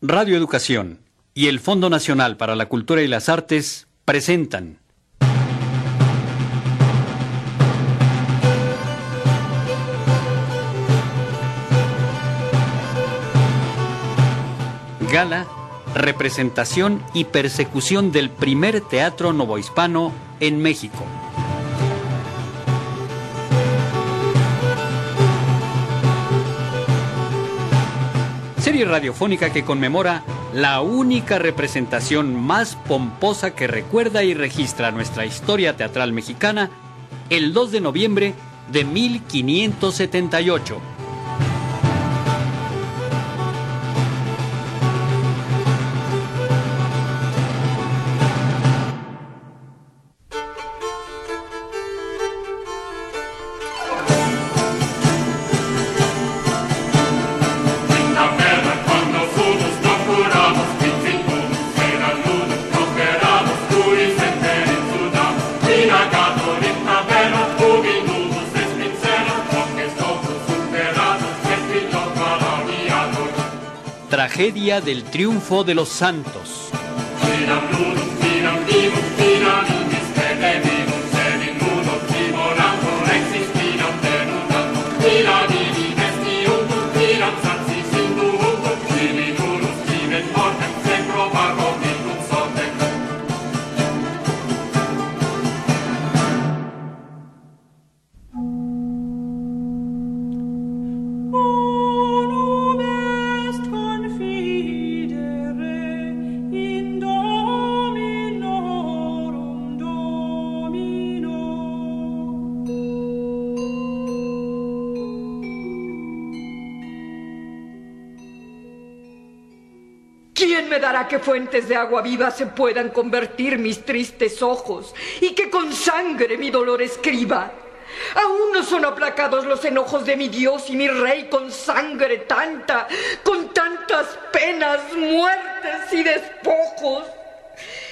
Radio Educación y el Fondo Nacional para la Cultura y las Artes presentan Gala, representación y persecución del primer teatro novohispano en México. Radiofónica que conmemora la única representación más pomposa que recuerda y registra nuestra historia teatral mexicana el 2 de noviembre de 1578. Tragedia del triunfo de los santos. Dará que fuentes de agua viva se puedan convertir mis tristes ojos y que con sangre mi dolor escriba? Aún no son aplacados los enojos de mi Dios y mi Rey con sangre tanta, con tantas penas, muertes y despojos.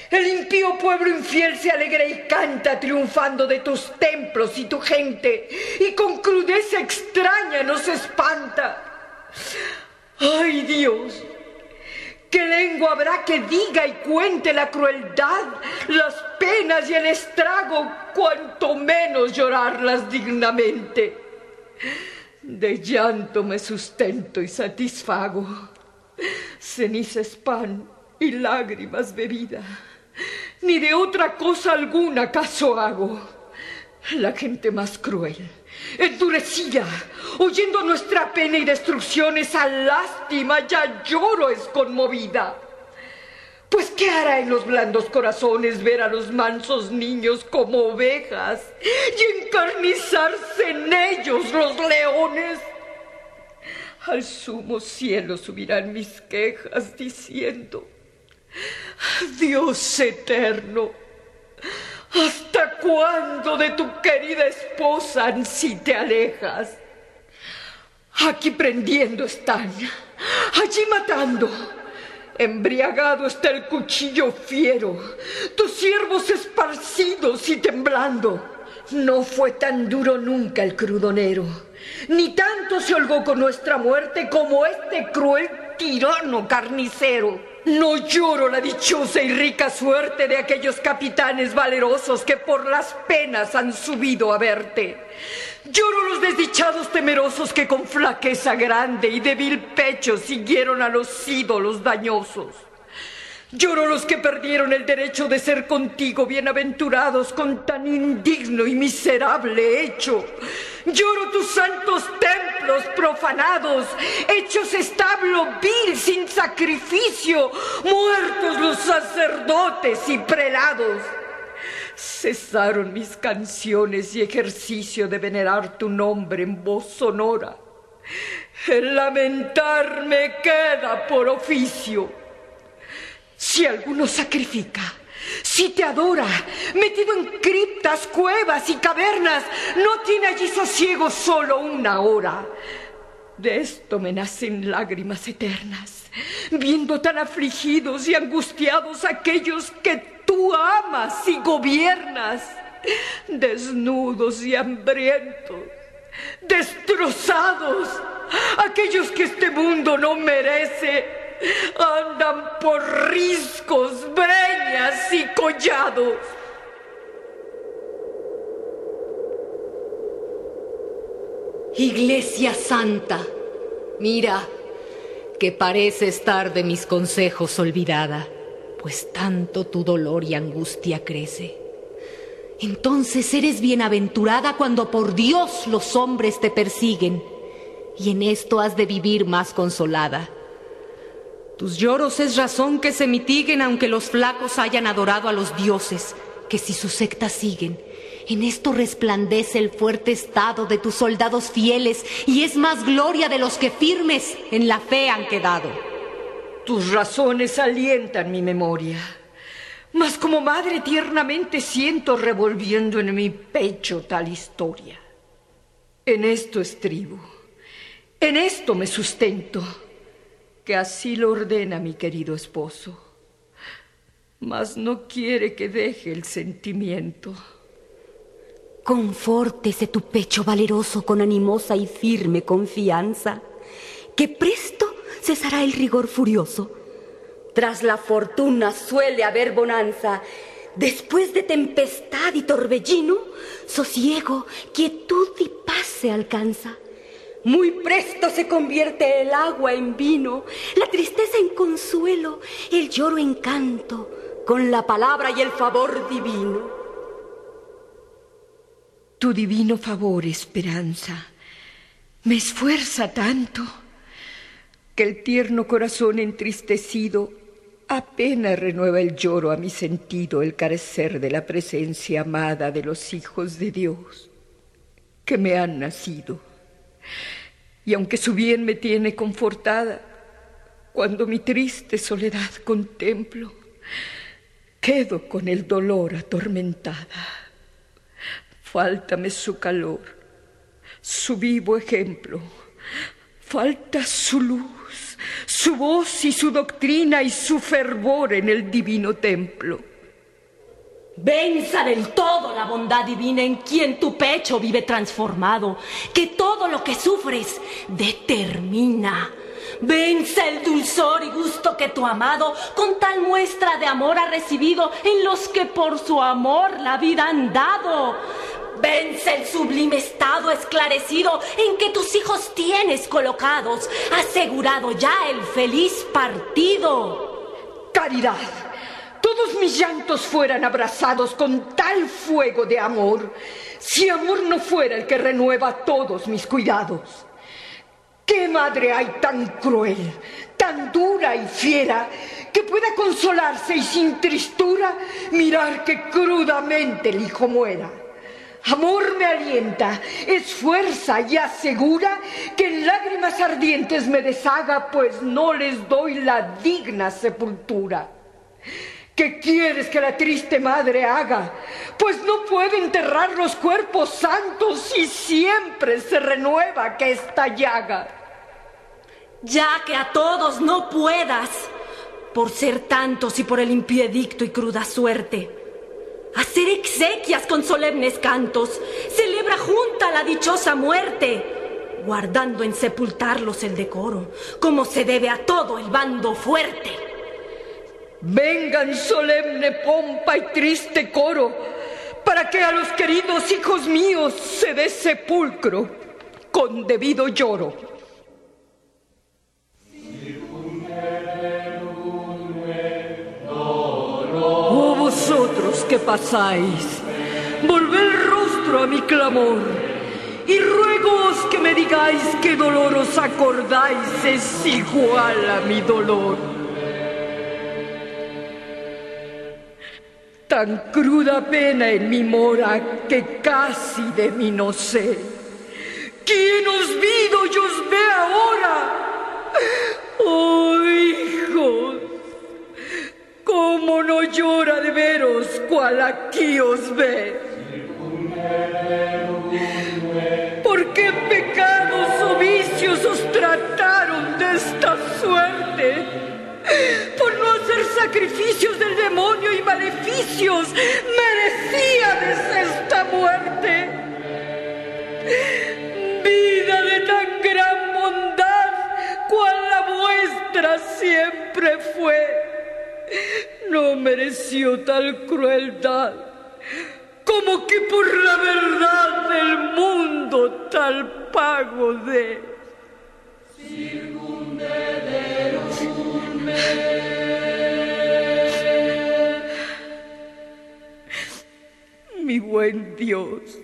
El impío pueblo infiel se alegra y canta triunfando de tus templos y tu gente, y con crudeza extraña nos espanta. ¡Ay Dios! ¿Qué lengua habrá que diga y cuente la crueldad, las penas y el estrago, cuanto menos llorarlas dignamente? De llanto me sustento y satisfago. Ceniza pan y lágrimas bebida. Ni de otra cosa alguna caso hago. La gente más cruel endurecida, oyendo nuestra pena y destrucción, esa lástima ya lloro es conmovida. Pues ¿qué hará en los blandos corazones ver a los mansos niños como ovejas y encarnizarse en ellos los leones? Al sumo cielo subirán mis quejas diciendo, Dios eterno, ¿Hasta cuándo de tu querida esposa si te alejas? Aquí prendiendo están, allí matando. Embriagado está el cuchillo fiero, tus siervos esparcidos y temblando. No fue tan duro nunca el crudonero, ni tanto se holgó con nuestra muerte como este cruel tirano carnicero. No lloro la dichosa y rica suerte de aquellos capitanes valerosos que por las penas han subido a verte. Lloro los desdichados temerosos que con flaqueza grande y débil pecho siguieron a los ídolos dañosos. Lloro los que perdieron el derecho de ser contigo bienaventurados con tan indigno y miserable hecho. Lloro tus santos templos profanados, hechos establo vil sin sacrificio, muertos los sacerdotes y prelados. Cesaron mis canciones y ejercicio de venerar tu nombre en voz sonora. El lamentarme queda por oficio si alguno sacrifica, si te adora, metido en criptas, cuevas y cavernas, no tiene allí sosiego solo una hora. De esto me nacen lágrimas eternas, viendo tan afligidos y angustiados aquellos que tú amas y gobiernas, desnudos y hambrientos, destrozados, aquellos que este mundo no merece. Andan por riscos, breñas y collados. Iglesia Santa, mira que parece estar de mis consejos olvidada, pues tanto tu dolor y angustia crece. Entonces eres bienaventurada cuando por Dios los hombres te persiguen, y en esto has de vivir más consolada. Tus lloros es razón que se mitiguen aunque los flacos hayan adorado a los dioses, que si su secta siguen, en esto resplandece el fuerte estado de tus soldados fieles y es más gloria de los que firmes en la fe han quedado. Tus razones alientan mi memoria, mas como madre tiernamente siento revolviendo en mi pecho tal historia. En esto estribo, en esto me sustento, que así lo ordena mi querido esposo, mas no quiere que deje el sentimiento. Confórtese tu pecho valeroso con animosa y firme confianza, que presto cesará el rigor furioso. Tras la fortuna suele haber bonanza. Después de tempestad y torbellino, sosiego, quietud y paz se alcanza. Muy presto se convierte el agua en vino, la tristeza en consuelo, el lloro en canto, con la palabra y el favor divino. Tu divino favor, esperanza, me esfuerza tanto que el tierno corazón entristecido apenas renueva el lloro a mi sentido el carecer de la presencia amada de los hijos de Dios que me han nacido. Y aunque su bien me tiene confortada, cuando mi triste soledad contemplo, quedo con el dolor atormentada. Fáltame su calor, su vivo ejemplo. Falta su luz, su voz y su doctrina y su fervor en el divino templo. Venza del todo la bondad divina en quien tu pecho vive transformado, que todo lo que sufres determina. Vence el dulzor y gusto que tu amado con tal muestra de amor ha recibido en los que por su amor la vida han dado. Vence el sublime estado esclarecido en que tus hijos tienes colocados, asegurado ya el feliz partido. Caridad, todos mis llantos fueran abrazados con tal fuego de amor, si amor no fuera el que renueva todos mis cuidados. ¿Qué madre hay tan cruel, tan dura y fiera, que pueda consolarse y sin tristura mirar que crudamente el hijo muera? Amor me alienta, esfuerza y asegura que en lágrimas ardientes me deshaga, pues no les doy la digna sepultura. ¿Qué quieres que la triste madre haga? Pues no puede enterrar los cuerpos santos y siempre se renueva esta llaga. Ya que a todos no puedas, por ser tantos y por el impiedicto y cruda suerte, hacer exequias con solemnes cantos, celebra junta la dichosa muerte, guardando en sepultarlos el decoro, como se debe a todo el bando fuerte. Vengan solemne pompa y triste coro, para que a los queridos hijos míos se dé sepulcro con debido lloro. vosotros que pasáis, volvé el rostro a mi clamor, y ruegoos que me digáis qué dolor os acordáis es igual a mi dolor. Tan cruda pena en mi mora que casi de mí no sé. ¿Quién os vido y os ve ahora? Oh, hijos, ¿Cómo no llora de veros cual aquí os ve? ¿Por qué pecados o vicios os trataron de esta suerte? Por no hacer sacrificios del demonio y maleficios, merecíades esta muerte. Vida de tan gran bondad, cual la vuestra siempre fue, no mereció tal crueldad, como que por la verdad del mundo tal pago de... Mi buen Dios,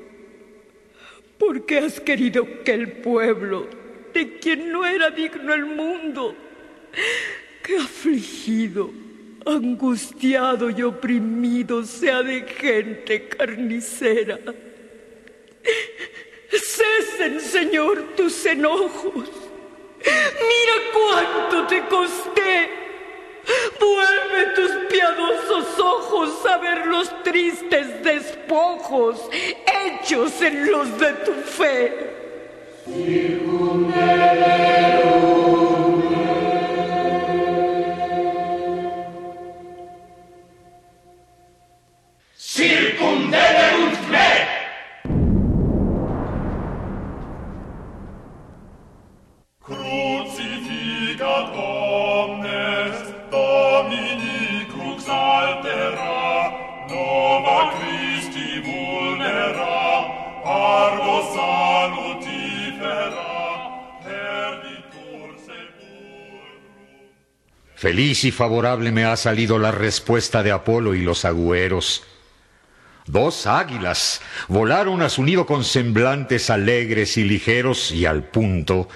¿por qué has querido que el pueblo, de quien no era digno el mundo, que afligido, angustiado y oprimido sea de gente carnicera? Cesen, Señor, tus enojos. Mira cuánto te costé. Vuelve tus piadosos ojos a ver los tristes despojos hechos en los de tu fe. Y favorable me ha salido la respuesta de Apolo y los agüeros. Dos águilas volaron a su nido con semblantes alegres y ligeros y al punto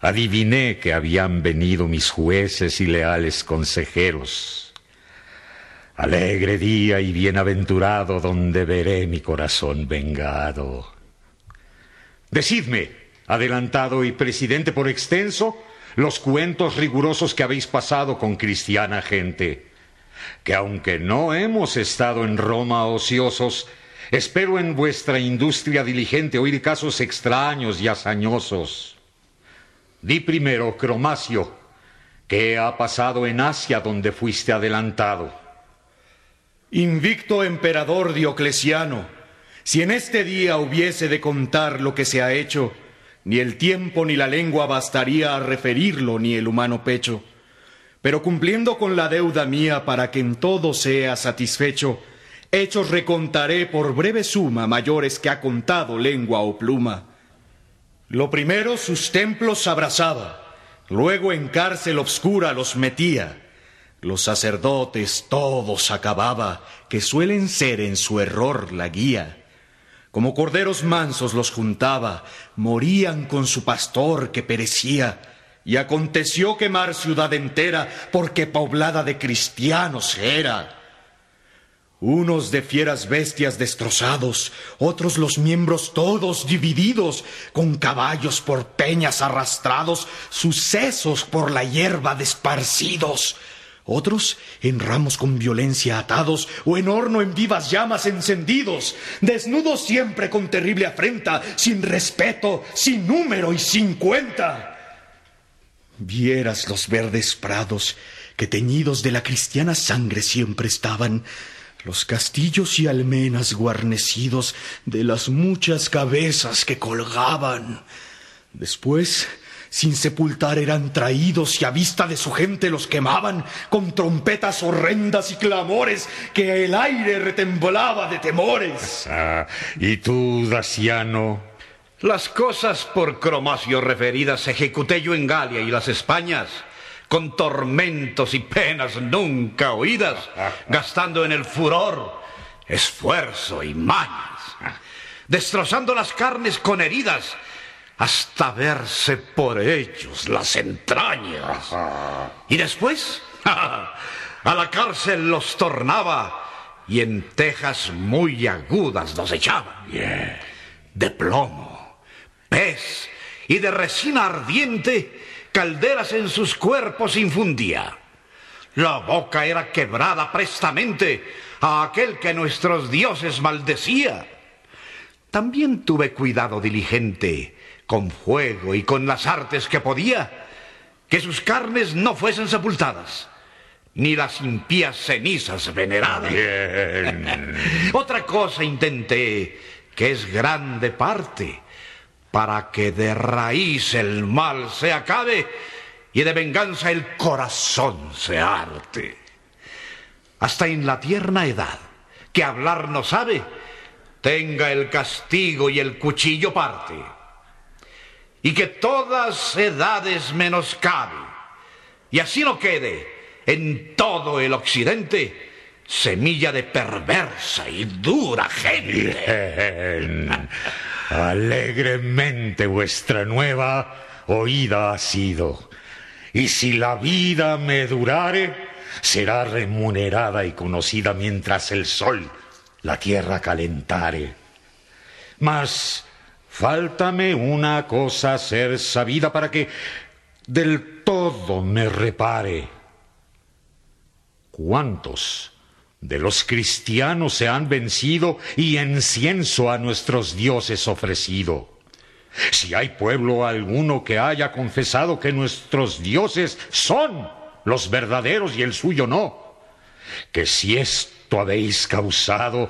adiviné que habían venido mis jueces y leales consejeros. Alegre día y bienaventurado donde veré mi corazón vengado. Decidme, adelantado y presidente por extenso, los cuentos rigurosos que habéis pasado con cristiana gente, que aunque no hemos estado en Roma ociosos, espero en vuestra industria diligente oír casos extraños y hazañosos. Di primero, Cromacio, ¿qué ha pasado en Asia donde fuiste adelantado? Invicto emperador Diocleciano, si en este día hubiese de contar lo que se ha hecho, ni el tiempo ni la lengua bastaría a referirlo, ni el humano pecho. Pero cumpliendo con la deuda mía para que en todo sea satisfecho, hechos recontaré por breve suma mayores que ha contado lengua o pluma. Lo primero sus templos abrazaba, luego en cárcel obscura los metía. Los sacerdotes todos acababa, que suelen ser en su error la guía. Como corderos mansos los juntaba, morían con su pastor que perecía. Y aconteció quemar ciudad entera, porque poblada de cristianos era. Unos de fieras bestias destrozados, otros los miembros todos divididos, con caballos por peñas arrastrados, sucesos por la hierba desparcidos otros en ramos con violencia atados o en horno en vivas llamas encendidos, desnudos siempre con terrible afrenta, sin respeto, sin número y sin cuenta. Vieras los verdes prados que teñidos de la cristiana sangre siempre estaban, los castillos y almenas guarnecidos de las muchas cabezas que colgaban. Después, sin sepultar eran traídos y a vista de su gente los quemaban con trompetas horrendas y clamores que el aire retemblaba de temores. Ah, ¿Y tú, Daciano? Las cosas por Cromacio referidas ejecuté yo en Galia y las Españas con tormentos y penas nunca oídas, gastando en el furor esfuerzo y mañas, destrozando las carnes con heridas hasta verse por ellos las entrañas. Y después a la cárcel los tornaba y en tejas muy agudas los echaba. De plomo, pez y de resina ardiente, calderas en sus cuerpos infundía. La boca era quebrada prestamente a aquel que nuestros dioses maldecía. También tuve cuidado diligente con fuego y con las artes que podía, que sus carnes no fuesen sepultadas, ni las impías cenizas veneradas. Otra cosa intenté, que es grande parte, para que de raíz el mal se acabe, y de venganza el corazón se arte. Hasta en la tierna edad, que hablar no sabe, tenga el castigo y el cuchillo parte. Y que todas edades menoscabe, y así no quede en todo el occidente semilla de perversa y dura gente. Alegremente vuestra nueva oída ha sido. Y si la vida me durare, será remunerada y conocida mientras el sol la tierra calentare. Mas faltame una cosa ser sabida para que del todo me repare. ¿Cuántos de los cristianos se han vencido y incienso a nuestros dioses ofrecido? Si hay pueblo alguno que haya confesado que nuestros dioses son los verdaderos y el suyo no, que si habéis causado,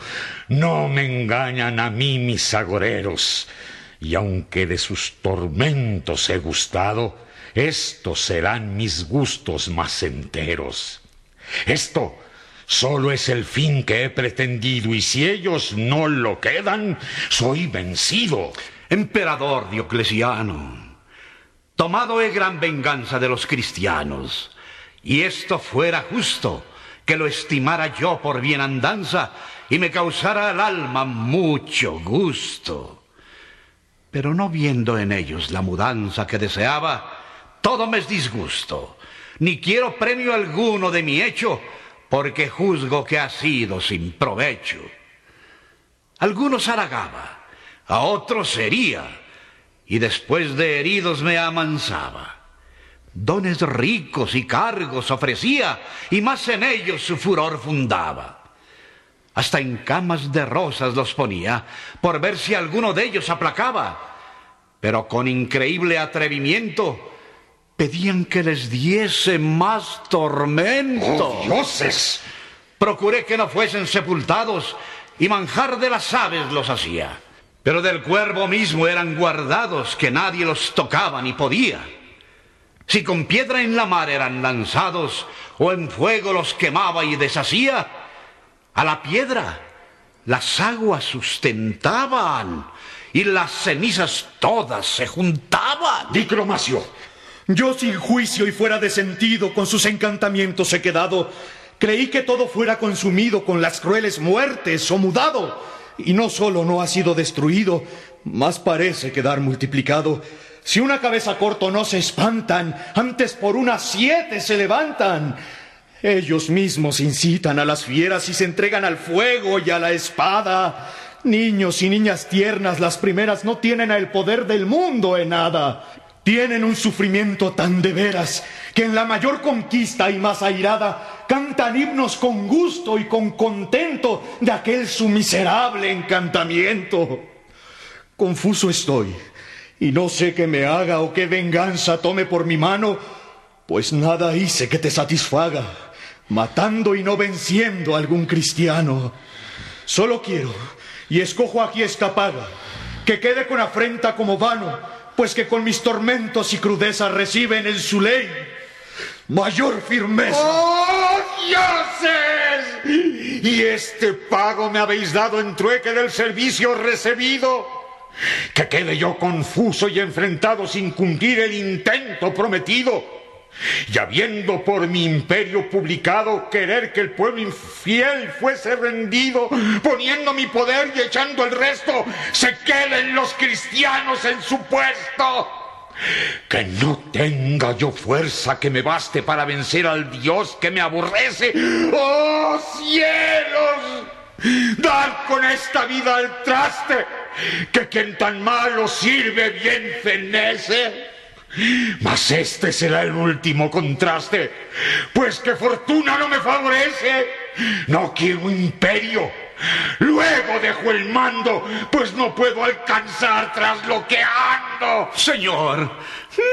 no me engañan a mí mis agoreros, y aunque de sus tormentos he gustado, estos serán mis gustos más enteros. Esto solo es el fin que he pretendido, y si ellos no lo quedan, soy vencido. Emperador Diocleciano, tomado he gran venganza de los cristianos, y esto fuera justo, que lo estimara yo por bienandanza y me causara al alma mucho gusto. Pero no viendo en ellos la mudanza que deseaba, todo me es disgusto, ni quiero premio alguno de mi hecho, porque juzgo que ha sido sin provecho. Algunos haragaba, a otros sería, y después de heridos me amansaba. Dones ricos y cargos ofrecía, y más en ellos su furor fundaba. Hasta en camas de rosas los ponía, por ver si alguno de ellos aplacaba. Pero con increíble atrevimiento pedían que les diese más tormento. ¡Oh, dioses! Procuré que no fuesen sepultados, y manjar de las aves los hacía. Pero del cuervo mismo eran guardados, que nadie los tocaba ni podía. Si con piedra en la mar eran lanzados, o en fuego los quemaba y deshacía, a la piedra las aguas sustentaban y las cenizas todas se juntaban. Dicromacio, yo sin juicio y fuera de sentido con sus encantamientos he quedado. Creí que todo fuera consumido con las crueles muertes o mudado. Y no solo no ha sido destruido, más parece quedar multiplicado. Si una cabeza corto no se espantan, antes por unas siete se levantan. Ellos mismos incitan a las fieras y se entregan al fuego y a la espada. Niños y niñas tiernas, las primeras no tienen el poder del mundo en nada. Tienen un sufrimiento tan de veras que en la mayor conquista y más airada cantan himnos con gusto y con contento de aquel su miserable encantamiento. Confuso estoy y no sé qué me haga o qué venganza tome por mi mano, pues nada hice que te satisfaga, matando y no venciendo a algún cristiano. Solo quiero, y escojo aquí esta paga, que quede con afrenta como vano, pues que con mis tormentos y crudeza reciben en su ley mayor firmeza. ¡Oh, dioses! ¿Y este pago me habéis dado en trueque del servicio recibido? Que quede yo confuso y enfrentado sin cumplir el intento prometido. Y habiendo por mi imperio publicado querer que el pueblo infiel fuese rendido, poniendo mi poder y echando el resto, se queden los cristianos en su puesto. Que no tenga yo fuerza que me baste para vencer al Dios que me aborrece. ¡Oh cielos! Dar con esta vida al traste, que quien tan malo sirve bien fenece. Mas este será el último contraste, pues que fortuna no me favorece. No quiero imperio. Luego dejo el mando, pues no puedo alcanzar tras lo que ando. Señor,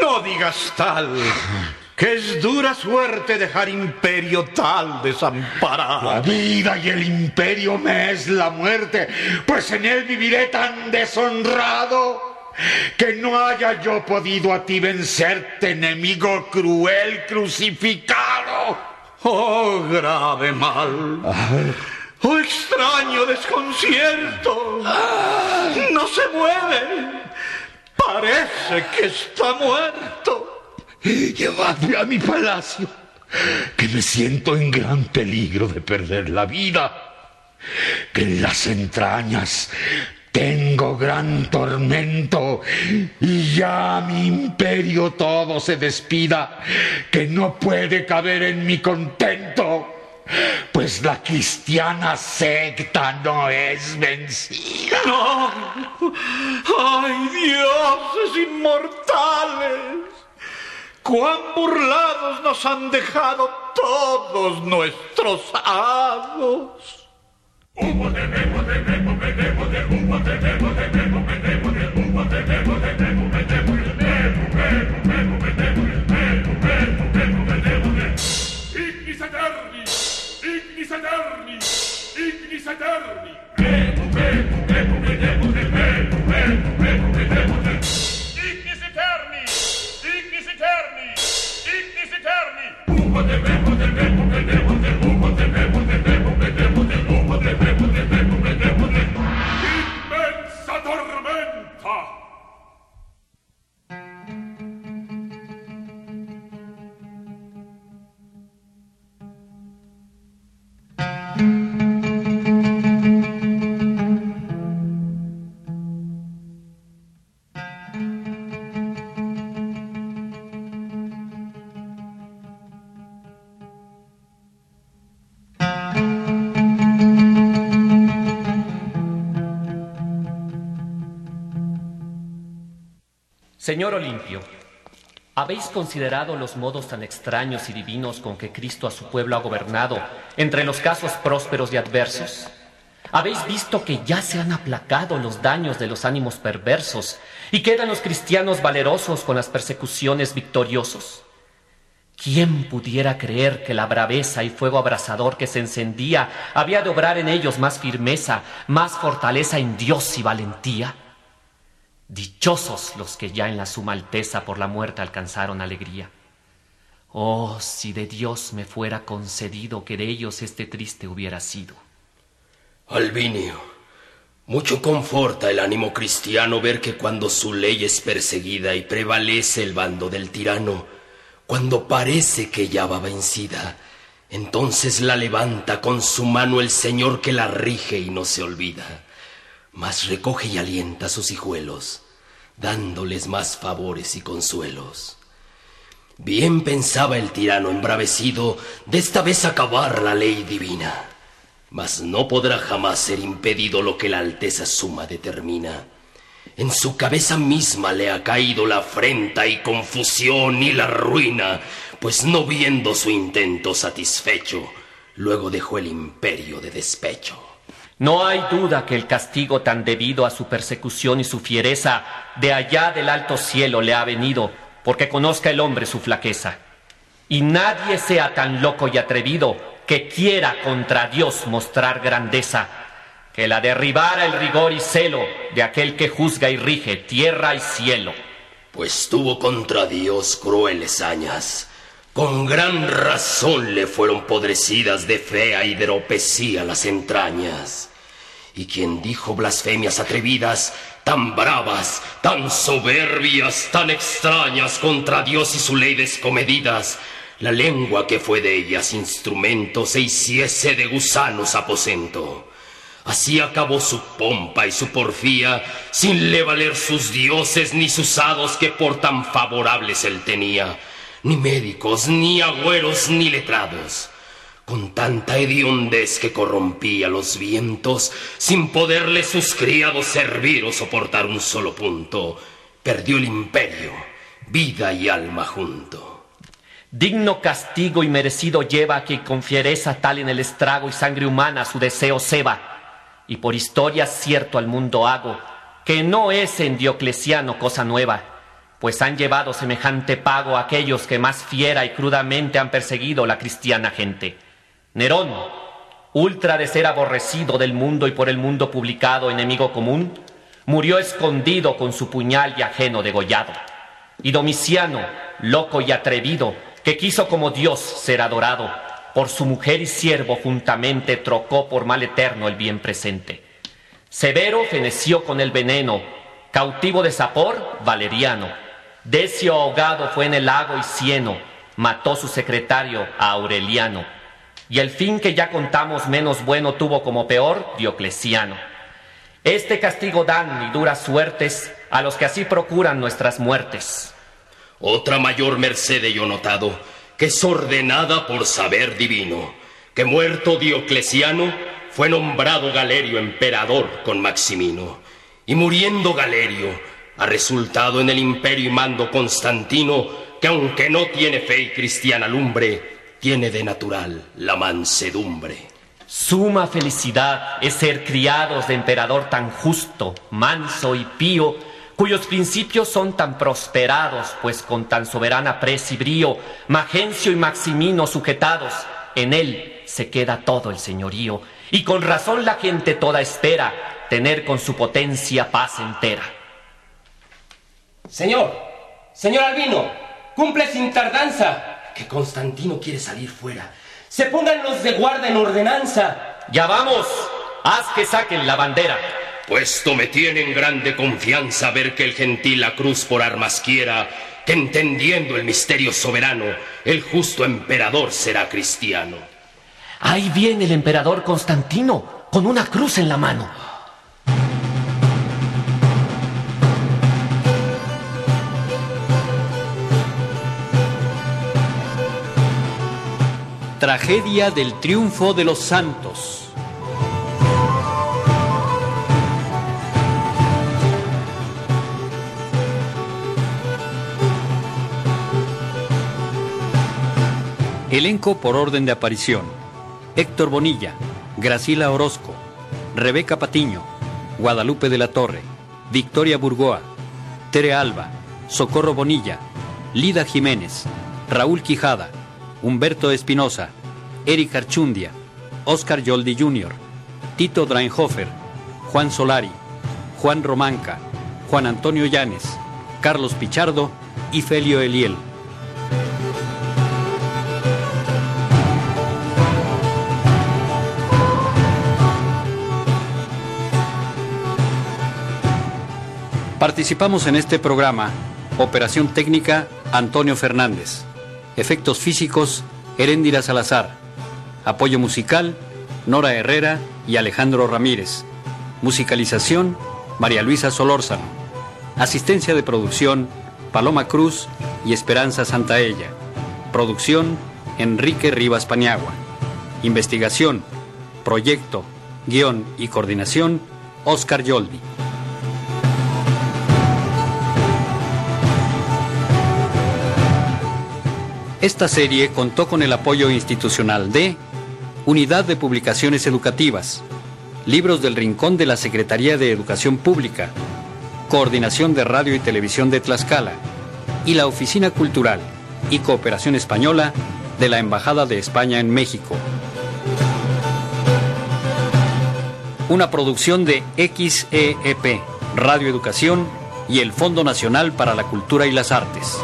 no digas tal, que es dura suerte dejar imperio tal desamparado. La vida y el imperio me es la muerte, pues en él viviré tan deshonrado. que no haya yo podido a ti vencerte, enemigo cruel crucificado. Oh, grave mal. Oh, extraño desconcierto. No se mueve. Parece que está muerto. Llevadme a mi palacio, que me siento en gran peligro de perder la vida. Que en las entrañas tengo gran tormento y ya mi imperio todo se despida, que no puede caber en mi contento, pues la cristiana secta no es vencida. No. ¡Ay, dioses inmortales! ¡Cuán burlados nos han dejado todos nuestros hados! Ignis Eterni! Ignis Eterni! Ignis Eterni! Señor Olimpio, ¿habéis considerado los modos tan extraños y divinos con que Cristo a su pueblo ha gobernado entre los casos prósperos y adversos? ¿Habéis visto que ya se han aplacado los daños de los ánimos perversos y quedan los cristianos valerosos con las persecuciones victoriosos? ¿Quién pudiera creer que la braveza y fuego abrasador que se encendía había de obrar en ellos más firmeza, más fortaleza en Dios y valentía? Dichosos los que ya en la suma alteza por la muerte alcanzaron alegría. Oh, si de Dios me fuera concedido que de ellos este triste hubiera sido. Albinio, mucho conforta el ánimo cristiano ver que cuando su ley es perseguida y prevalece el bando del tirano, cuando parece que ya va vencida, entonces la levanta con su mano el Señor que la rige y no se olvida mas recoge y alienta a sus hijuelos, dándoles más favores y consuelos. Bien pensaba el tirano embravecido de esta vez acabar la ley divina, mas no podrá jamás ser impedido lo que la Alteza Suma determina. En su cabeza misma le ha caído la afrenta y confusión y la ruina, pues no viendo su intento satisfecho, luego dejó el imperio de despecho. No hay duda que el castigo tan debido a su persecución y su fiereza de allá del alto cielo le ha venido, porque conozca el hombre su flaqueza. Y nadie sea tan loco y atrevido que quiera contra Dios mostrar grandeza, que la derribara el rigor y celo de aquel que juzga y rige tierra y cielo. Pues tuvo contra Dios crueles hañas. Con gran razón le fueron podrecidas de fea hidropesía las entrañas. Y quien dijo blasfemias atrevidas, tan bravas, tan soberbias, tan extrañas contra Dios y su ley descomedidas, la lengua que fue de ellas instrumento se hiciese de gusanos aposento. Así acabó su pompa y su porfía, sin le valer sus dioses ni sus hados que por tan favorables él tenía, ni médicos, ni agüeros, ni letrados con tanta hediondez que corrompía los vientos, sin poderle sus criados servir o soportar un solo punto, perdió el imperio, vida y alma junto. Digno castigo y merecido lleva que con fiereza tal en el estrago y sangre humana su deseo ceba, y por historia cierto al mundo hago, que no es en Diocleciano cosa nueva, pues han llevado semejante pago aquellos que más fiera y crudamente han perseguido la cristiana gente. Nerón, ultra de ser aborrecido del mundo y por el mundo publicado enemigo común, murió escondido con su puñal y ajeno degollado. Y Domiciano, loco y atrevido, que quiso como Dios ser adorado, por su mujer y siervo juntamente trocó por mal eterno el bien presente. Severo feneció con el veneno, cautivo de Sapor, Valeriano. Decio ahogado fue en el lago y cieno, mató su secretario a Aureliano. Y el fin que ya contamos menos bueno tuvo como peor Diocleciano. Este castigo dan y duras suertes a los que así procuran nuestras muertes. Otra mayor merced yo notado, que es ordenada por saber divino, que muerto Diocleciano fue nombrado Galerio emperador con Maximino, y muriendo Galerio ha resultado en el imperio y mando Constantino, que aunque no tiene fe y cristiana lumbre, tiene de natural la mansedumbre. Suma felicidad es ser criados de emperador tan justo, manso y pío, cuyos principios son tan prosperados, pues con tan soberana pres y brío, Magencio y Maximino sujetados, en él se queda todo el señorío, y con razón la gente toda espera tener con su potencia paz entera. Señor, señor Albino, cumple sin tardanza, que Constantino quiere salir fuera se pongan los de guarda en ordenanza. Ya vamos, haz que saquen la bandera. Puesto me tienen grande confianza ver que el gentil la cruz por armas quiera, que entendiendo el misterio soberano, el justo emperador será cristiano. Ahí viene el emperador Constantino, con una cruz en la mano. Tragedia del triunfo de los santos. Elenco por orden de aparición. Héctor Bonilla, Gracila Orozco, Rebeca Patiño, Guadalupe de la Torre, Victoria Burgoa, Tere Alba, Socorro Bonilla, Lida Jiménez, Raúl Quijada, Humberto Espinosa, Eric Archundia, Oscar Yoldi Jr., Tito Drainhofer, Juan Solari, Juan Romanca, Juan Antonio Llanes, Carlos Pichardo y Felio Eliel. Participamos en este programa Operación Técnica Antonio Fernández. Efectos físicos, Heréndira Salazar. Apoyo musical, Nora Herrera y Alejandro Ramírez. Musicalización, María Luisa Solórzano. Asistencia de producción, Paloma Cruz y Esperanza Santaella. Producción, Enrique Rivas Paniagua. Investigación, proyecto, guion y coordinación, Oscar Yoldi. Esta serie contó con el apoyo institucional de Unidad de Publicaciones Educativas, Libros del Rincón de la Secretaría de Educación Pública, Coordinación de Radio y Televisión de Tlaxcala y la Oficina Cultural y Cooperación Española de la Embajada de España en México. Una producción de XEEP, Radio Educación y el Fondo Nacional para la Cultura y las Artes.